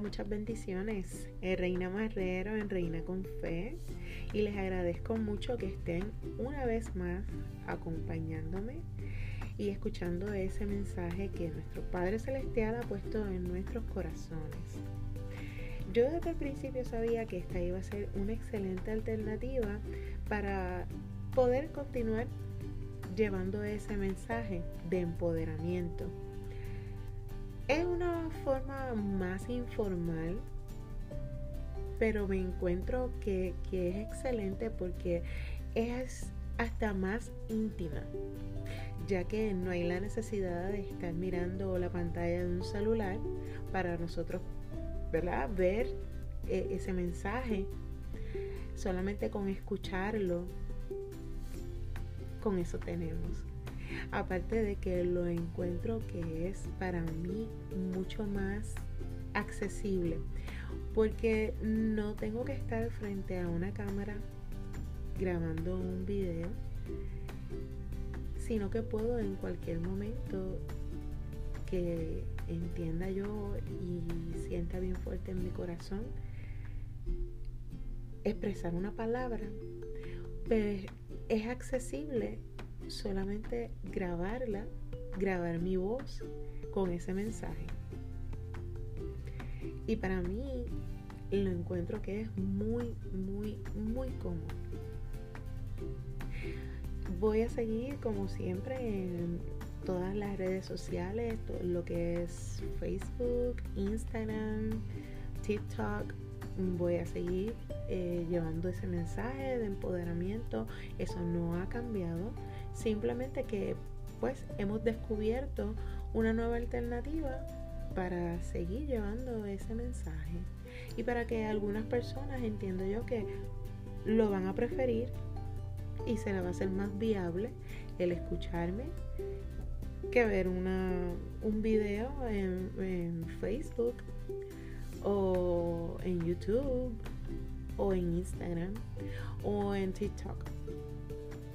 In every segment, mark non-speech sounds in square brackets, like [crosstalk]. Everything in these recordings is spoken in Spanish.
Muchas bendiciones. Eh, Reina Marrero en Reina con Fe. Y les agradezco mucho que estén una vez más acompañándome y escuchando ese mensaje que nuestro Padre Celestial ha puesto en nuestros corazones. Yo desde el principio sabía que esta iba a ser una excelente alternativa para poder continuar llevando ese mensaje de empoderamiento es una forma más informal, pero me encuentro que, es excelente porque es hasta más íntima, ya que no hay la necesidad de estar mirando la pantalla de un celular para nosotros ¿verdad? ver eh, ese mensaje. Solamente con escucharlo, con eso tenemos. Aparte de que lo encuentro que es para mí mucho más accesible. Porque no tengo que estar frente a una cámara grabando un video, sino que puedo en cualquier momento que entienda yo y sienta bien fuerte en mi corazón expresar una palabra, pero es accesible solamente grabarla, grabar mi voz con ese mensaje. Y para mí lo encuentro que es muy, muy, muy cómodo. Voy a seguir como siempre en todas las redes sociales, lo que es Facebook, Instagram, TikTok. Voy a seguir eh, llevando ese mensaje de empoderamiento. Eso no ha cambiado. Simplemente que pues hemos descubierto una nueva alternativa para seguir llevando ese mensaje y para que algunas personas entiendo yo que lo van a preferir y se le va a hacer más viable el escucharme que ver una, un video en, en Facebook o en YouTube o en Instagram o en TikTok.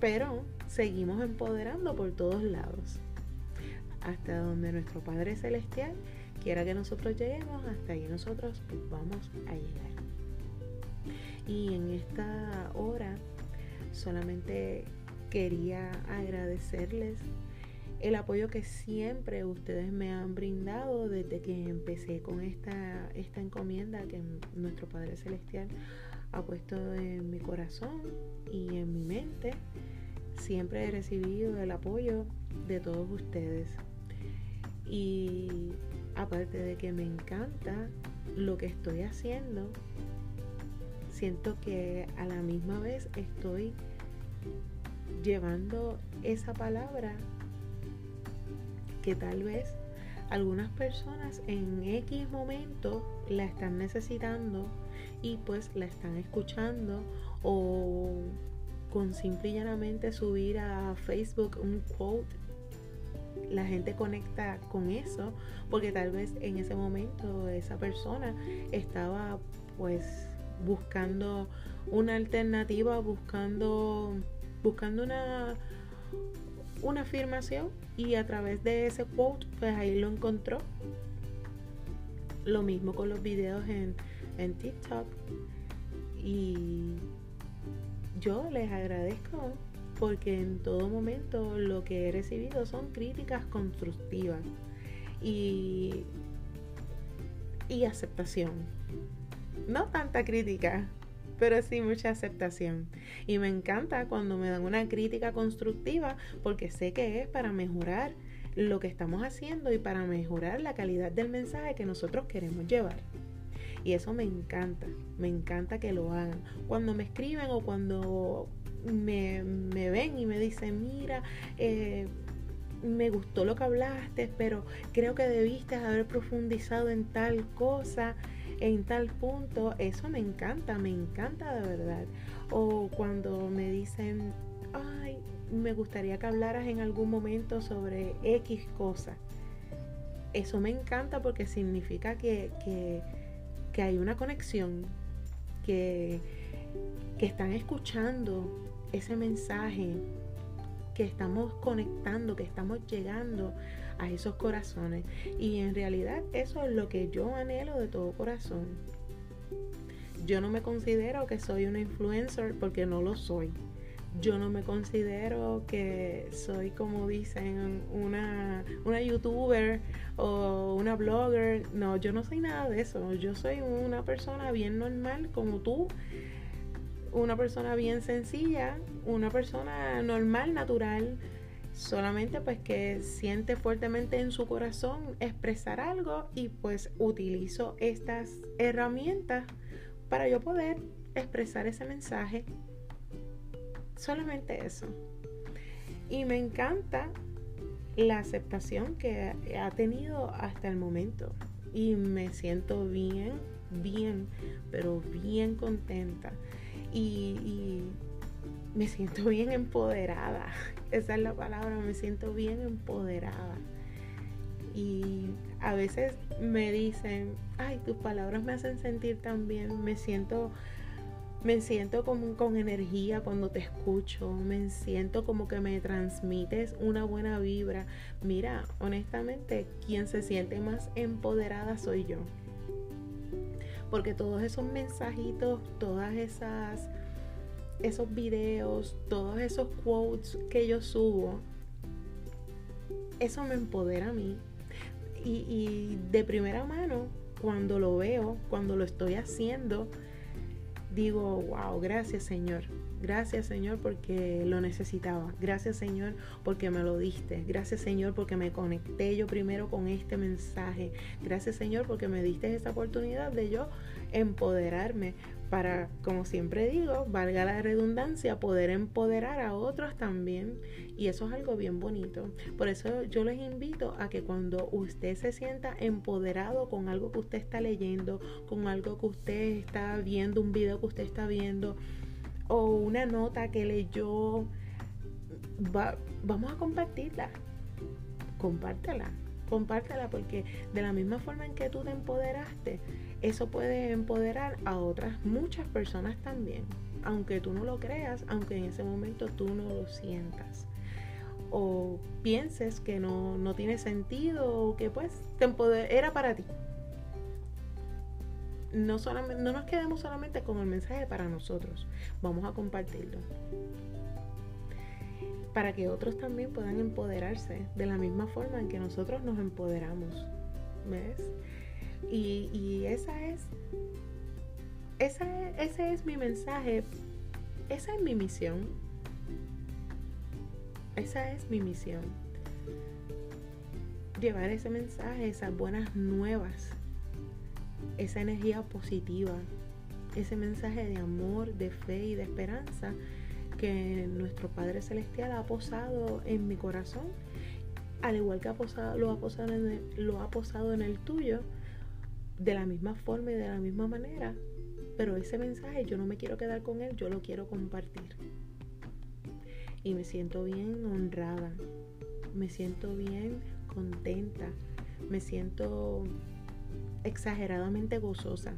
Pero seguimos empoderando por todos lados. Hasta donde nuestro Padre Celestial quiera que nosotros lleguemos, hasta ahí nosotros vamos a llegar. Y en esta hora solamente quería agradecerles el apoyo que siempre ustedes me han brindado desde que empecé con esta, esta encomienda que nuestro Padre Celestial ha puesto en mi corazón y en mi mente siempre he recibido el apoyo de todos ustedes. Y aparte de que me encanta lo que estoy haciendo, siento que a la misma vez estoy llevando esa palabra que tal vez algunas personas en X momento la están necesitando y pues la están escuchando o con simple y llanamente subir a Facebook un quote, la gente conecta con eso, porque tal vez en ese momento esa persona estaba pues buscando una alternativa, buscando, buscando una, una afirmación y a través de ese quote pues ahí lo encontró. Lo mismo con los videos en, en TikTok y yo les agradezco porque en todo momento lo que he recibido son críticas constructivas y, y aceptación. No tanta crítica, pero sí mucha aceptación. Y me encanta cuando me dan una crítica constructiva porque sé que es para mejorar lo que estamos haciendo y para mejorar la calidad del mensaje que nosotros queremos llevar. Y eso me encanta, me encanta que lo hagan. Cuando me escriben o cuando me, ven y me dicen, mira, eh, me gustó lo que hablaste, pero creo que debiste haber profundizado en tal cosa, en tal punto. Eso me encanta, me encanta de verdad. O cuando me dicen, ay, me gustaría que hablaras en algún momento sobre X cosa. Eso me encanta porque significa que que hay una conexión, que, que están escuchando ese mensaje que estamos conectando, que estamos llegando a esos corazones. Y en realidad eso es lo que yo anhelo de todo corazón. Yo no me considero que soy una influencer porque no lo soy. Yo no me considero que soy, como dicen, una, una youtuber o una blogger. No, yo no soy nada de eso. Yo soy una persona bien normal como tú una persona bien sencilla, una persona normal, natural, solamente pues que siente fuertemente en su corazón expresar algo y pues utilizo estas herramientas para yo poder expresar ese mensaje. Solamente eso. Y me encanta la aceptación que ha tenido hasta el momento. Y me siento bien, bien, pero bien contenta y, me siento [laughs] bien empoderada. Esa es la palabra, me siento bien empoderada. Y a veces me dicen, ay, tus palabras me hacen sentir tan bien, me siento, me siento como con energía cuando te escucho, me siento como que me transmites una buena vibra. Mira, honestamente, quien se siente más empoderada soy yo. Porque todos esos mensajitos, todas esas esos videos, todos esos quotes que yo subo, eso me empodera a mí. Y, y, de primera mano, cuando lo veo, cuando lo estoy haciendo, digo, wow, gracias Señor. Gracias Señor porque lo necesitaba. Gracias Señor porque me lo diste. Gracias Señor porque me conecté yo primero con este mensaje. Gracias Señor porque me diste esta oportunidad de yo empoderarme para, como siempre digo, valga la redundancia, poder empoderar a otros también. Y eso es algo bien bonito. Por eso yo les invito a que cuando usted se sienta empoderado con algo que usted está leyendo, con algo que usted está viendo, un video que usted está viendo, o una nota que leyó, vamos a compartirla. Compártela, compártela porque de la misma forma en que tú te empoderaste, eso puede empoderar a otras muchas personas también, aunque tú no lo creas, aunque en ese momento tú no lo sientas o pienses que no, no tiene sentido o que pues te era para ti. No, solamente, no nos quedemos solamente con el mensaje para nosotros, vamos a compartirlo. Para que otros también puedan empoderarse de la misma forma en que nosotros nos empoderamos. ¿Ves? Y, esa es, esa, ese es mi mensaje, esa es mi misión. Esa es mi misión. Llevar ese mensaje, esas buenas nuevas, esa energía positiva, ese mensaje de amor, de fe y de esperanza que nuestro Padre Celestial ha posado en mi corazón, al igual que ha posado, lo, ha posado lo ha posado en el tuyo de la misma forma y de la misma manera, pero ese mensaje yo no me quiero quedar con él, yo lo quiero compartir. Y me siento bien honrada, me siento bien contenta, me siento exageradamente gozosa,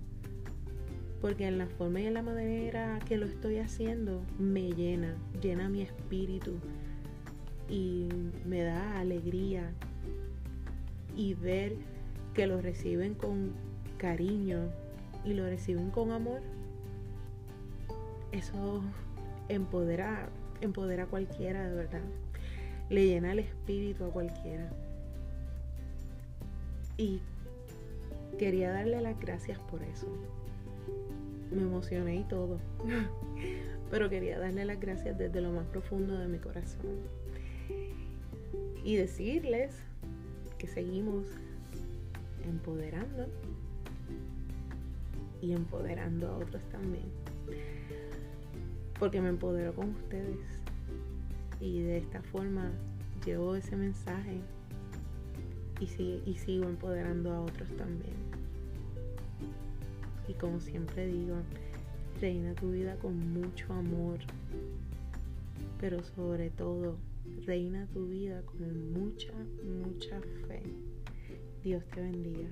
porque en la forma y en la manera que lo estoy haciendo me llena, llena mi espíritu y me da alegría y ver que lo reciben con cariño y lo reciben con amor, eso empodera, empodera a cualquiera de verdad. Le llena el espíritu a cualquiera. Y quería darle las gracias por eso. Me emocioné y todo. [laughs] Pero quería darle las gracias desde lo más profundo de mi corazón. Y decirles que seguimos empoderando y empoderando a otros también. Porque me empodero con ustedes y de esta forma llevo ese mensaje y, y sigo empoderando a otros también. Y como siempre digo, reina tu vida con mucho amor, pero sobre todo, reina tu vida con mucha, mucha fe. Dios te bendiga.